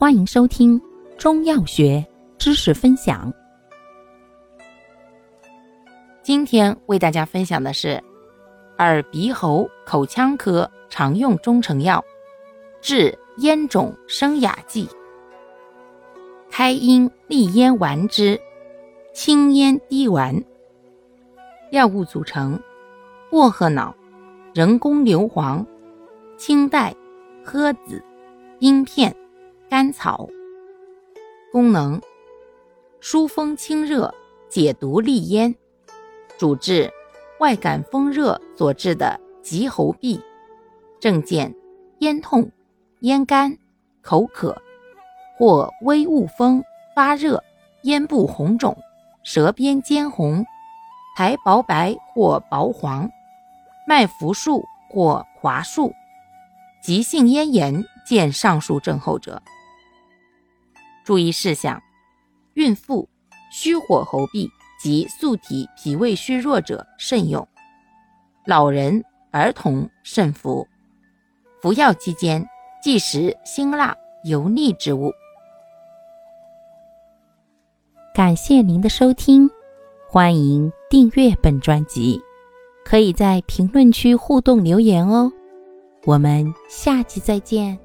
欢迎收听中药学知识分享。今天为大家分享的是耳鼻喉口腔科常用中成药治咽肿生哑剂——开阴利咽丸之清咽滴丸。药物组成：薄荷脑、人工硫磺、青黛、诃子、冰片。甘草，功能：疏风清热、解毒利咽，主治外感风热所致的急喉痹。症见：咽痛、咽干、口渴，或微恶风、发热、咽部红肿、舌边尖红、苔薄白或薄黄、脉浮数或滑数。急性咽炎见上述症候者。注意事项：孕妇、虚火喉痹及素体脾胃虚弱者慎用；老人、儿童慎服。服药期间忌食辛辣、油腻之物。感谢您的收听，欢迎订阅本专辑，可以在评论区互动留言哦。我们下期再见。